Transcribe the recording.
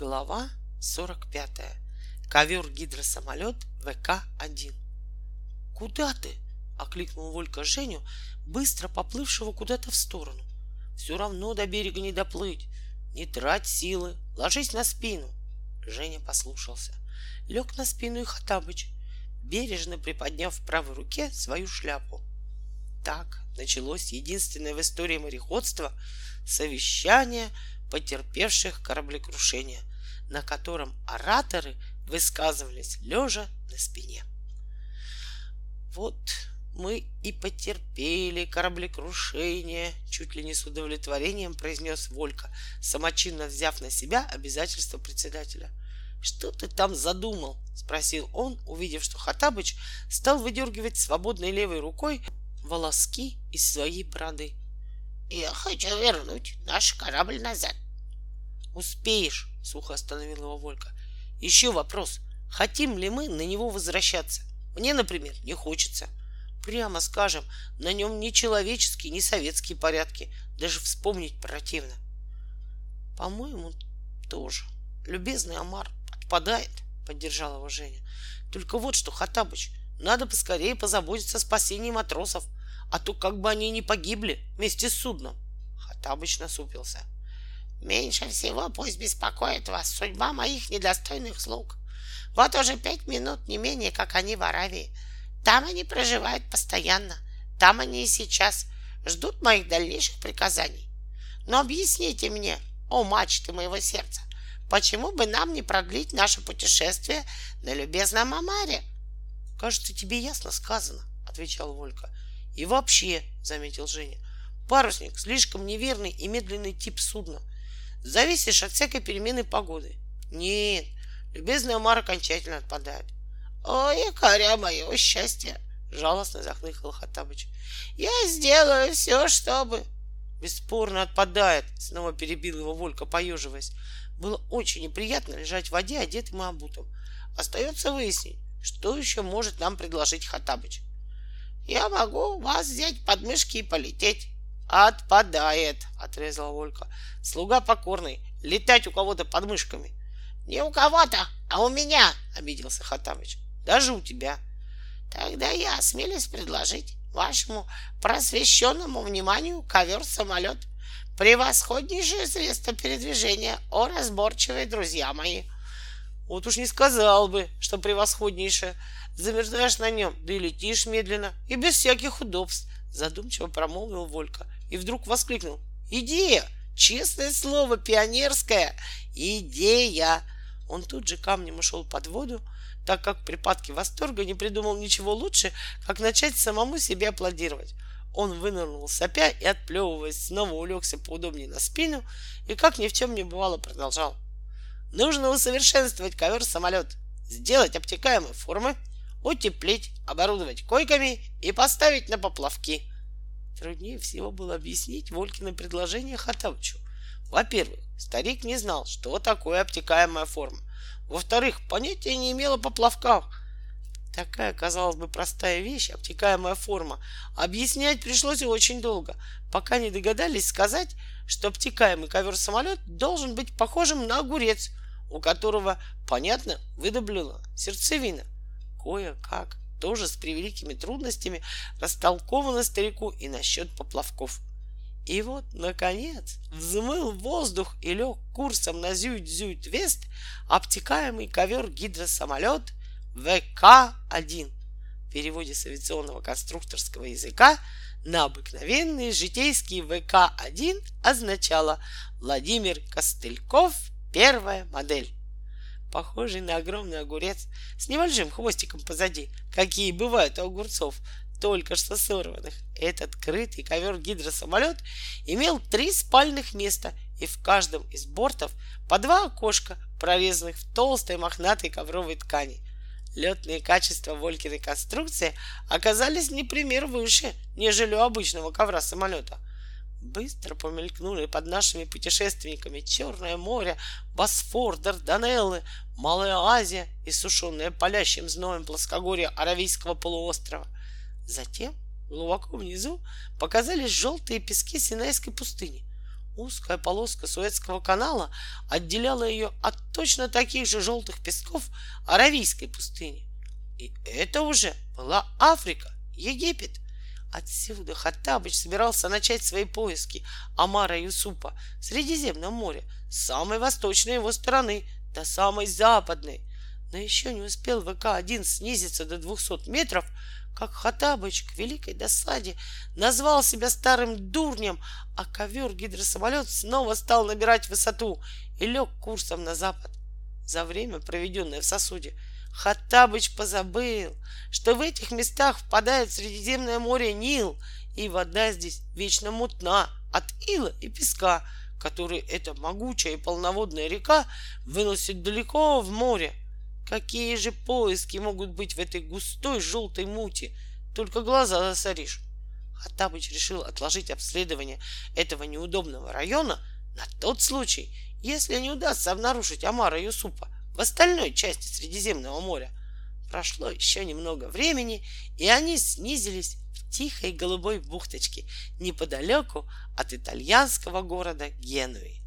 Глава 45. Ковер-гидросамолет ВК-1. «Куда ты?» — окликнул Волька Женю, быстро поплывшего куда-то в сторону. «Все равно до берега не доплыть. Не трать силы, ложись на спину». Женя послушался. Лег на спину и Хатабыч, бережно приподняв в правой руке свою шляпу. Так началось единственное в истории мореходства совещание потерпевших кораблекрушение, на котором ораторы высказывались лежа на спине. Вот мы и потерпели кораблекрушение, чуть ли не с удовлетворением произнес Волька, самочинно взяв на себя обязательство председателя. Что ты там задумал? спросил он, увидев, что Хатабыч стал выдергивать свободной левой рукой волоски из своей бороды. Я хочу вернуть наш корабль назад. Успеешь, сухо остановил его Волька. Еще вопрос. Хотим ли мы на него возвращаться? Мне, например, не хочется. Прямо скажем, на нем ни человеческие, ни советские порядки. Даже вспомнить противно. По-моему, тоже. Любезный Амар отпадает, поддержал его Женя. Только вот что, Хатабыч, надо поскорее позаботиться о спасении матросов, а то как бы они не погибли вместе с судном. Хатабыч насупился. Меньше всего пусть беспокоит вас судьба моих недостойных слуг. Вот уже пять минут, не менее, как они в Аравии. Там они проживают постоянно. Там они и сейчас ждут моих дальнейших приказаний. Но объясните мне, о мачты моего сердца, почему бы нам не продлить наше путешествие на любезном Амаре? Кажется, тебе ясно сказано, отвечал Волька. И вообще, заметил Женя, парусник слишком неверный и медленный тип судна. Зависишь от всякой перемены погоды. Нет, любезный Омар окончательно отпадает. Ой, якоря мое счастье! Жалостно захныкал Хаттабыч. Я сделаю все, чтобы... Бесспорно отпадает, снова перебил его Волька, поеживаясь. Было очень неприятно лежать в воде, одетым и обутым. Остается выяснить, что еще может нам предложить Хаттабыч. Я могу вас взять под мышки и полететь. Отпадает, отрезала Волька. Слуга покорный, летать у кого-то под мышками. Не у кого-то, а у меня, обиделся Хатамыч. Даже у тебя. Тогда я осмелюсь предложить вашему просвещенному вниманию ковер-самолет. Превосходнейшее средство передвижения, о разборчивые друзья мои. Вот уж не сказал бы, что превосходнейшее. Замерзаешь на нем, да и летишь медленно, и без всяких удобств. Задумчиво промолвил Волька и вдруг воскликнул. Идея! Честное слово, пионерская! Идея! Он тут же камнем ушел под воду, так как в припадке восторга не придумал ничего лучше, как начать самому себе аплодировать. Он вынырнул сопя и, отплевываясь, снова улегся поудобнее на спину и, как ни в чем не бывало, продолжал. Нужно усовершенствовать ковер-самолет, сделать обтекаемые формы, утеплить, оборудовать койками и поставить на поплавки. Труднее всего было объяснить Волькино предложение Хатавчу. Во-первых, старик не знал, что такое обтекаемая форма. Во-вторых, понятия не имел о поплавках. Такая, казалось бы, простая вещь, обтекаемая форма, объяснять пришлось очень долго, пока не догадались сказать, что обтекаемый ковер-самолет должен быть похожим на огурец, у которого, понятно, выдоблена сердцевина. Кое-как тоже с превеликими трудностями растолковано старику и насчет поплавков. И вот, наконец, взмыл воздух и лег курсом на Зюйт-Зюйт-Вест обтекаемый ковер-гидросамолет ВК-1 в переводе с авиационного конструкторского языка на обыкновенный житейский ВК-1 означало Владимир Костыльков, первая модель похожий на огромный огурец с небольшим хвостиком позади, какие бывают у огурцов, только что сорванных. Этот крытый ковер-гидросамолет имел три спальных места и в каждом из бортов по два окошка, прорезанных в толстой мохнатой ковровой ткани. Летные качества Волькиной конструкции оказались не пример выше, нежели у обычного ковра самолета — Быстро помелькнули под нашими путешественниками Черное море, Босфор, Дарданеллы, Малая Азия и сушеное палящим зноем плоскогорье Аравийского полуострова. Затем глубоко внизу показались желтые пески Синайской пустыни. узкая полоска Суэцкого канала отделяла ее от точно таких же желтых песков Аравийской пустыни. И это уже была Африка, Египет. Отсюда Хаттабыч собирался начать свои поиски Амара Юсупа в Средиземном море, с самой восточной его стороны до самой западной. Но еще не успел ВК-1 снизиться до 200 метров, как Хаттабыч к великой досаде назвал себя старым дурнем, а ковер-гидросамолет снова стал набирать высоту и лег курсом на запад. За время, проведенное в сосуде, Хаттабыч позабыл, что в этих местах впадает в Средиземное море Нил, и вода здесь вечно мутна от ила и песка, которые эта могучая и полноводная река выносит далеко в море. Какие же поиски могут быть в этой густой желтой мути? Только глаза засоришь. Хаттабыч решил отложить обследование этого неудобного района на тот случай, если не удастся обнаружить Амара Юсупа в остальной части Средиземного моря. Прошло еще немного времени, и они снизились в тихой голубой бухточке неподалеку от итальянского города Генуи.